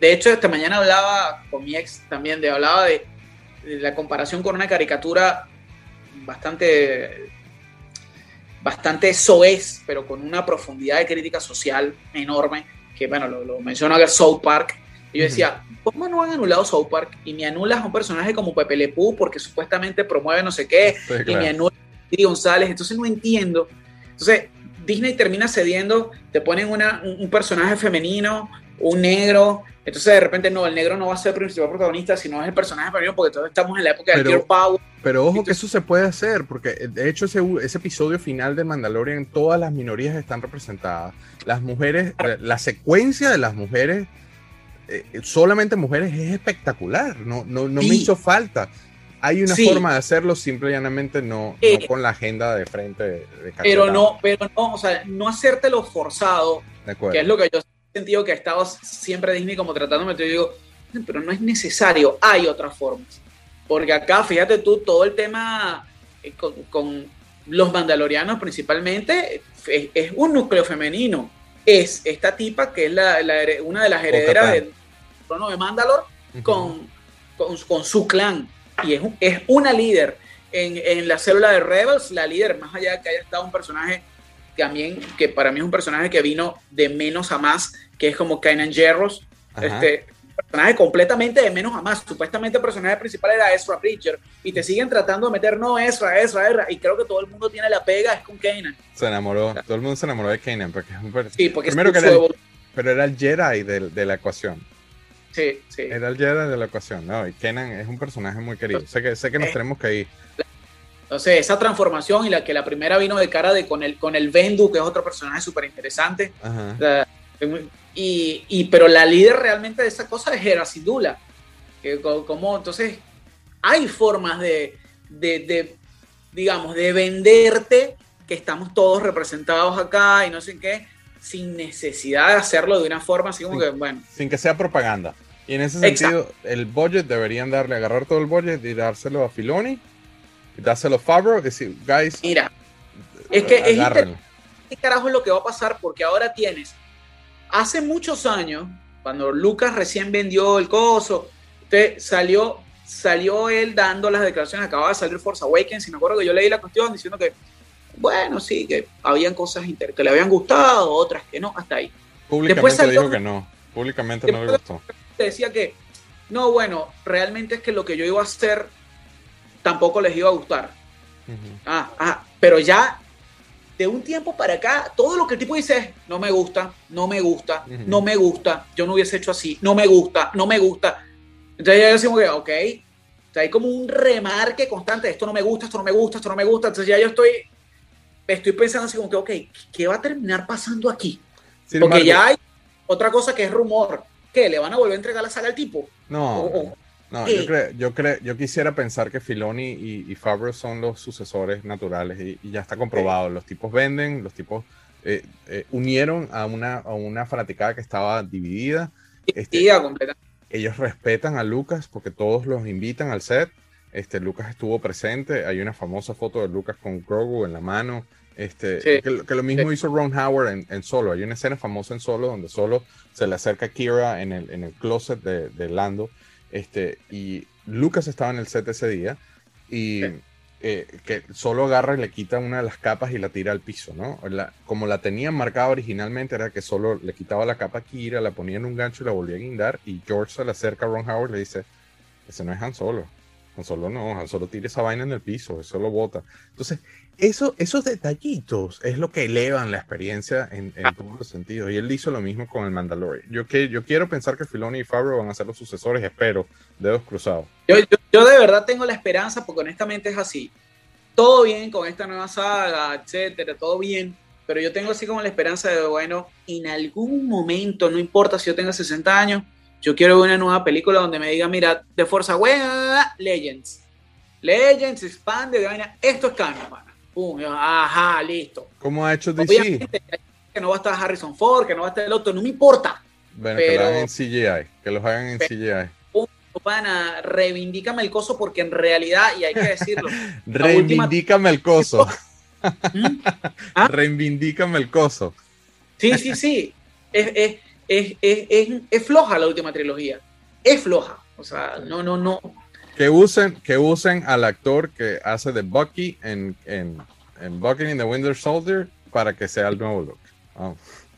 De hecho, esta mañana hablaba con mi ex también, de, hablaba de, la comparación con una caricatura bastante bastante soez, pero con una profundidad de crítica social enorme, que bueno, lo, lo menciona el South Park, y yo decía, ¿cómo no han anulado South Park? Y me anulas a un personaje como Pepe Le Pew porque supuestamente promueve no sé qué, y me anulas a González, entonces no entiendo. Entonces, Disney termina cediendo, te ponen una, un personaje femenino, un negro, entonces de repente no, el negro no va a ser el principal protagonista, sino es el personaje femenino porque todos estamos en la época del Girl Power. Pero ojo que eso se puede hacer, porque de hecho ese, ese episodio final de Mandalorian, todas las minorías están representadas. Las mujeres, la secuencia de las mujeres eh, solamente mujeres es espectacular, no, no, no me hizo falta. Hay una forma de hacerlo, simple y llanamente no, eh, con la agenda de frente. De, pero no, pero no, o sea, no hacértelo forzado, que es lo que yo sentido que ha estado siempre Disney como tratándome, te digo, pero no es necesario, hay otras formas. Porque acá, fíjate tú, todo el tema eh, con, los mandalorianos principalmente es, un núcleo femenino. Es esta tipa que es la, una de las herederas del de Mandalor con, con, su clan. Y es, es una líder en, en, la célula de Rebels, la líder, más allá de que haya estado un personaje también, que para mí es un personaje que vino de menos a más, que es como Kanan Jarrus, este personaje completamente de menos a más. Supuestamente el personaje principal era Ezra Bridger y te siguen tratando de meter, no, Ezra, Ezra, Ezra, y creo que todo el mundo tiene la pega, es con Kanan. Se enamoró, todo el mundo se enamoró de Kanan, porque es un Sí, porque Primero que era pero era el Jedi de, de la ecuación. Sí, sí. Era el Jedi de la ocasión, ¿no? Y Kenan es un personaje muy querido. Sé que, sé que nos eh, tenemos que ir. Entonces, esa transformación y la que la primera vino de cara de con el, con el Vendu, que es otro personaje súper interesante. y, y, pero la líder realmente de esa cosa es Hera Sidula. Que, como, entonces, hay formas de, de, de, digamos, de venderte que estamos todos representados acá y no sé qué, sin necesidad de hacerlo de una forma así como que, bueno. Sin que sea propaganda. Y en ese sentido, el budget deberían darle, agarrar todo el budget y dárselo a Filoni, y dárselo a Favreau, decir, guys. Mira, es que es ¿Qué carajo es lo que va a pasar? Porque ahora tienes, hace muchos años, cuando Lucas recién vendió el coso, usted salió, salió él dando las declaraciones, acababa de salir Force Awakens, y me acuerdo que yo leí la cuestión diciendo que bueno, sí, que habían cosas que le habían gustado, otras que no, hasta ahí. Públicamente dijo que no, públicamente no le gustó. Decía que, no, bueno, realmente es que lo que yo iba a hacer tampoco les iba a gustar. ah, ah, pero ya de un tiempo para acá, todo lo que el tipo dice es, no me gusta, no me gusta, no me gusta, yo no hubiese hecho así, no me gusta, no me gusta. Entonces ya decimos que, ok, hay como un remarque constante, esto no me gusta, esto no me gusta, esto no me gusta, entonces ya yo estoy estoy pensando así como que, ok, ¿qué va a terminar pasando aquí? Porque ya hay otra cosa que es rumor, que le van a volver a entregar la saga al tipo. No. No, yo, creo, yo, creo, yo quisiera pensar que Filoni y, y Favreau son los sucesores naturales y, ya está comprobado. Los tipos venden, los tipos eh, eh, unieron a una, a una fanaticada que estaba dividida. Dividida este, completamente. ellos respetan a Lucas porque todos los invitan al set. Este, Lucas estuvo presente. Hay una famosa foto de Lucas con Grogu en la mano. Este, que, lo mismo hizo Ron Howard en, Solo. Hay una escena famosa en Solo donde Solo se le acerca a Kira en el, en el closet de, de Lando. Este, y Lucas estaba en el set ese día. Y eh, que solo agarra y le quita una de las capas y la tira al piso, ¿no? como la tenían marcada originalmente, era que solo le quitaba la capa a Kira, la ponía en un gancho y la volvía a guindar. Y George se le acerca a Ron Howard y le dice: Ese no es Han Solo. Han Solo no, Han Solo tira esa vaina en el piso, eso lo bota. Entonces, eso, esos detallitos es lo que elevan la experiencia en, todos los sentidos. Y él hizo lo mismo con el Mandalorian. Yo, que, yo quiero pensar que Filoni y Favreau van a ser los sucesores, espero, dedos cruzados. Yo, yo, de verdad tengo la esperanza, porque honestamente es así. Todo bien con esta nueva saga, etcétera, todo bien. Pero yo tengo así como la esperanza de, bueno, en algún momento, no importa si yo tengo 60 años, yo quiero ver una nueva película donde me diga, mira, de Fuerza Wea, Legends. Legends, expande de vaina. Esto es canon, Pum, ajá, listo. ¿Cómo ha hecho DC? que no va a estar Harrison Ford, que no va a estar el otro, no me importa. Bueno, que lo hagan en CGI, que los hagan en CGI. Pana, reivindícame el coso porque en realidad, y hay que decirlo. (laughs) reivindícame el coso. (laughs) ¿Mm? ¿Ah? Reivindícame el coso. Sí, sí, sí. Es, es, es, es, es floja la última trilogía. Es floja. O sea, no, no, no. Que usen, que usen al actor que hace de Bucky en, en, en Bucky in the Winter Soldier para que sea el nuevo look.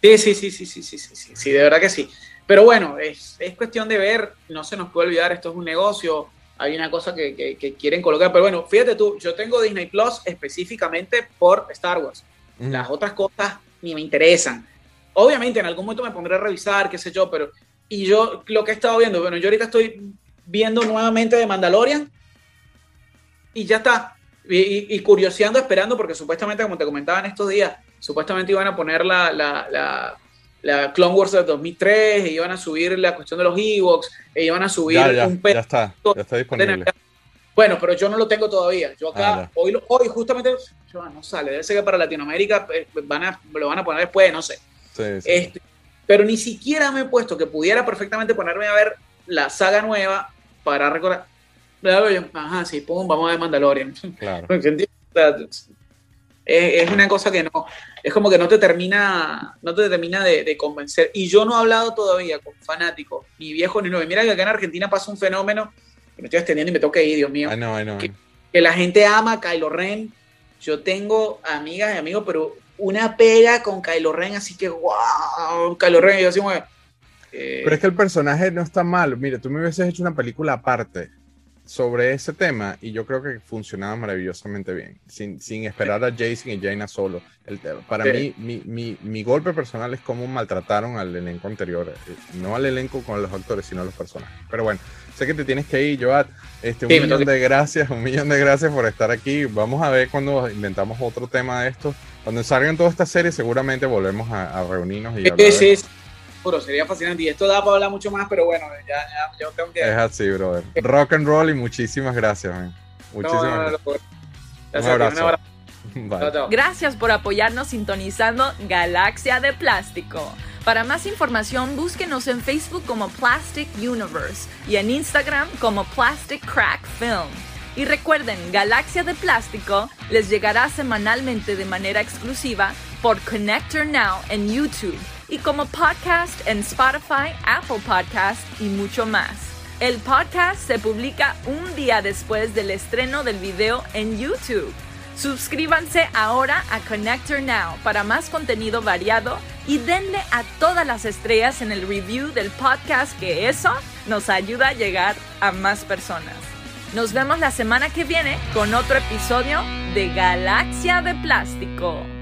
Sí, sí, sí, sí, sí, sí, sí, sí, de verdad que sí. Pero bueno, es, es, cuestión de ver, no se nos puede olvidar, esto es un negocio, hay una cosa que, que, quieren colocar, pero bueno, fíjate tú, yo tengo Disney Plus específicamente por Star Wars. Las otras cosas ni me interesan. Obviamente en algún momento me pondré a revisar, qué sé yo, pero... Y yo lo que he estado viendo, bueno, yo ahorita estoy viendo nuevamente de Mandalorian y ya está. Y, curioseando, esperando, porque supuestamente, como te comentaba en estos días, supuestamente iban a poner la, la, la, Clone Wars de 2003, e iban a subir la cuestión de los Ewoks, e iban a subir un Ya está, ya está disponible. Bueno, pero yo no lo tengo todavía. Yo acá, ah, hoy, hoy justamente, no sale, debe ser que para Latinoamérica eh, van a, lo van a poner después, no sé. Este, pero ni siquiera me he puesto que pudiera perfectamente ponerme a ver la saga nueva para recordar. Ajá, sí, pum, vamos a ver Mandalorian. Claro. (laughs) es, una cosa que no, es como que no te termina, no te termina de, convencer. Y yo no he hablado todavía con fanáticos, ni viejos ni nuevos. Mira que acá en Argentina pasa un fenómeno, que me estoy extendiendo y me toca ir, Dios mío. que, la gente ama a Kylo Ren. Yo tengo amigas y amigos, pero una pega con Kylo Ren, así que wow, Kylo Ren, yo así, pero es que el personaje no está mal. Mire, tú me hubieses hecho una película aparte sobre ese tema y yo creo que funcionaba maravillosamente bien, sin, sin esperar a Jason y Jaina solo. El, para mí, mi, mi, mi, golpe personal es cómo maltrataron al elenco anterior, eh, no al elenco con los actores, sino a los personajes. Pero bueno, sé que te tienes que ir, Joat. Este, un millón de gracias, un millón de gracias por estar aquí. Vamos a ver cuando inventamos otro tema de esto. Cuando salgan todas estas series, seguramente volvemos a, reunirnos y hablar. Sí, sí sería fascinante. Y esto da para hablar mucho más, pero bueno, ya, ya yo tengo que. Es así, brother. Rock and roll y muchísimas gracias, man. Muchísimas gracias. Un abrazo. (laughs) Gracias por apoyarnos sintonizando Galaxia de Plástico. Para más información, búsquenos en Facebook como Plastic Universe y en Instagram como Plastic Crack Film. Y recuerden, Galaxia de Plástico les llegará semanalmente de manera exclusiva por Connector Now en YouTube y como podcast en Spotify, Apple Podcast y mucho más. El podcast se publica un día después del estreno del video en YouTube. Suscríbanse ahora a Connector Now para más contenido variado y denle a todas las estrellas en el review del podcast que eso nos ayuda a llegar a más personas. Nos vemos la semana que viene con otro episodio de Galaxia de Plástico.